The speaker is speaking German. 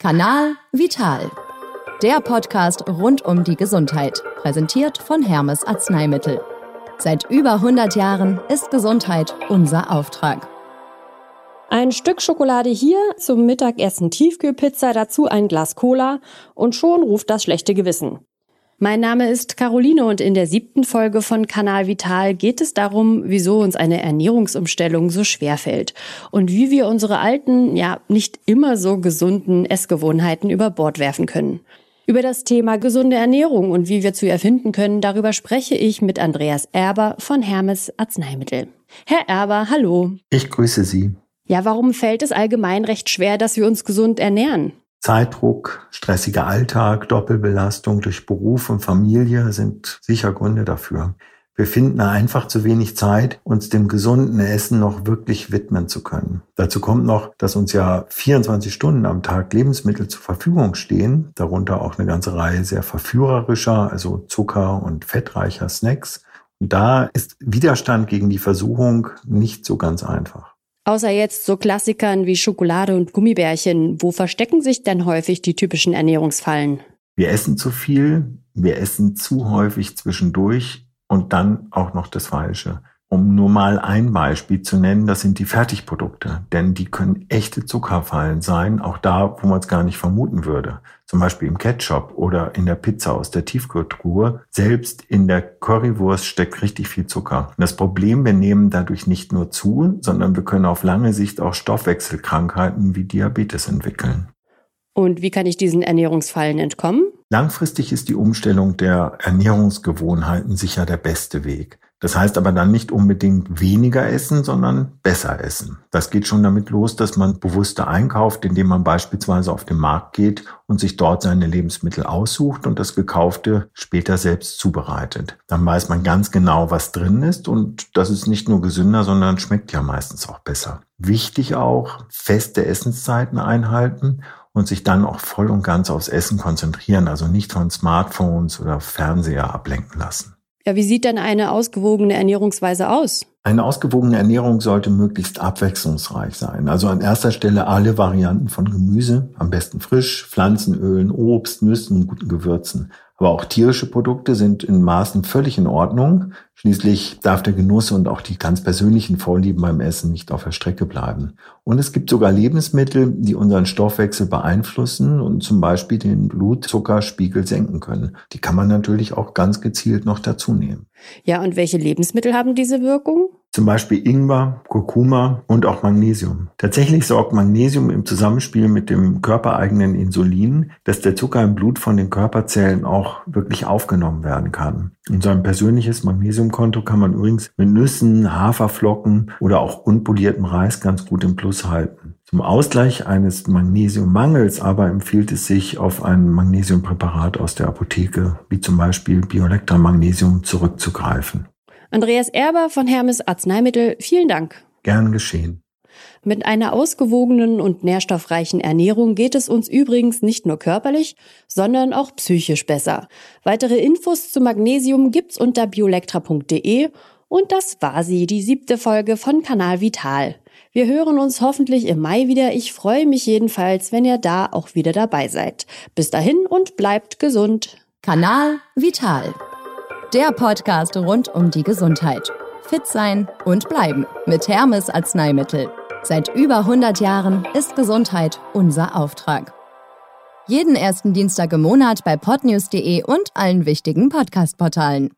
Kanal Vital. Der Podcast rund um die Gesundheit, präsentiert von Hermes Arzneimittel. Seit über 100 Jahren ist Gesundheit unser Auftrag. Ein Stück Schokolade hier, zum Mittagessen Tiefkühlpizza, dazu ein Glas Cola und schon ruft das schlechte Gewissen. Mein Name ist Caroline und in der siebten Folge von Kanal Vital geht es darum, wieso uns eine Ernährungsumstellung so schwer fällt und wie wir unsere alten, ja nicht immer so gesunden Essgewohnheiten über Bord werfen können. Über das Thema gesunde Ernährung und wie wir zu ihr finden können, darüber spreche ich mit Andreas Erber von Hermes Arzneimittel. Herr Erber, hallo. Ich grüße Sie. Ja, warum fällt es allgemein recht schwer, dass wir uns gesund ernähren? Zeitdruck, stressiger Alltag, Doppelbelastung durch Beruf und Familie sind sicher Gründe dafür. Wir finden einfach zu wenig Zeit, uns dem gesunden Essen noch wirklich widmen zu können. Dazu kommt noch, dass uns ja 24 Stunden am Tag Lebensmittel zur Verfügung stehen, darunter auch eine ganze Reihe sehr verführerischer, also zucker- und fettreicher Snacks. Und da ist Widerstand gegen die Versuchung nicht so ganz einfach. Außer jetzt so Klassikern wie Schokolade und Gummibärchen, wo verstecken sich denn häufig die typischen Ernährungsfallen? Wir essen zu viel, wir essen zu häufig zwischendurch und dann auch noch das Falsche. Um nur mal ein Beispiel zu nennen, das sind die Fertigprodukte, denn die können echte Zuckerfallen sein, auch da, wo man es gar nicht vermuten würde. Zum Beispiel im Ketchup oder in der Pizza aus der Tiefkühltruhe. Selbst in der Currywurst steckt richtig viel Zucker. Und das Problem, wir nehmen dadurch nicht nur zu, sondern wir können auf lange Sicht auch Stoffwechselkrankheiten wie Diabetes entwickeln. Und wie kann ich diesen Ernährungsfallen entkommen? Langfristig ist die Umstellung der Ernährungsgewohnheiten sicher der beste Weg. Das heißt aber dann nicht unbedingt weniger essen, sondern besser essen. Das geht schon damit los, dass man bewusster einkauft, indem man beispielsweise auf den Markt geht und sich dort seine Lebensmittel aussucht und das Gekaufte später selbst zubereitet. Dann weiß man ganz genau, was drin ist und das ist nicht nur gesünder, sondern schmeckt ja meistens auch besser. Wichtig auch, feste Essenszeiten einhalten und sich dann auch voll und ganz aufs Essen konzentrieren, also nicht von Smartphones oder Fernseher ablenken lassen. Ja, wie sieht denn eine ausgewogene Ernährungsweise aus? Eine ausgewogene Ernährung sollte möglichst abwechslungsreich sein. Also an erster Stelle alle Varianten von Gemüse, am besten frisch, Pflanzenölen, Obst, Nüssen, guten Gewürzen. Aber auch tierische Produkte sind in Maßen völlig in Ordnung. Schließlich darf der Genuss und auch die ganz persönlichen Vorlieben beim Essen nicht auf der Strecke bleiben. Und es gibt sogar Lebensmittel, die unseren Stoffwechsel beeinflussen und zum Beispiel den Blutzuckerspiegel senken können. Die kann man natürlich auch ganz gezielt noch dazu nehmen. Ja, und welche Lebensmittel haben diese Wirkung? Zum Beispiel Ingwer, Kurkuma und auch Magnesium. Tatsächlich sorgt Magnesium im Zusammenspiel mit dem körpereigenen Insulin, dass der Zucker im Blut von den Körperzellen auch wirklich aufgenommen werden kann. Und so ein persönliches Magnesiumkonto kann man übrigens mit Nüssen, Haferflocken oder auch unpoliertem Reis ganz gut im Plus halten. Zum Ausgleich eines Magnesiummangels aber empfiehlt es sich, auf ein Magnesiumpräparat aus der Apotheke, wie zum Beispiel Biolectra Magnesium, zurückzugreifen. Andreas Erber von Hermes Arzneimittel, vielen Dank. Gern geschehen. Mit einer ausgewogenen und nährstoffreichen Ernährung geht es uns übrigens nicht nur körperlich, sondern auch psychisch besser. Weitere Infos zu Magnesium gibt's unter biolectra.de und das war sie, die siebte Folge von Kanal Vital. Wir hören uns hoffentlich im Mai wieder. Ich freue mich jedenfalls, wenn ihr da auch wieder dabei seid. Bis dahin und bleibt gesund. Kanal Vital. Der Podcast rund um die Gesundheit. Fit sein und bleiben mit Hermes Arzneimittel. Seit über 100 Jahren ist Gesundheit unser Auftrag. Jeden ersten Dienstag im Monat bei podnews.de und allen wichtigen Podcast-Portalen.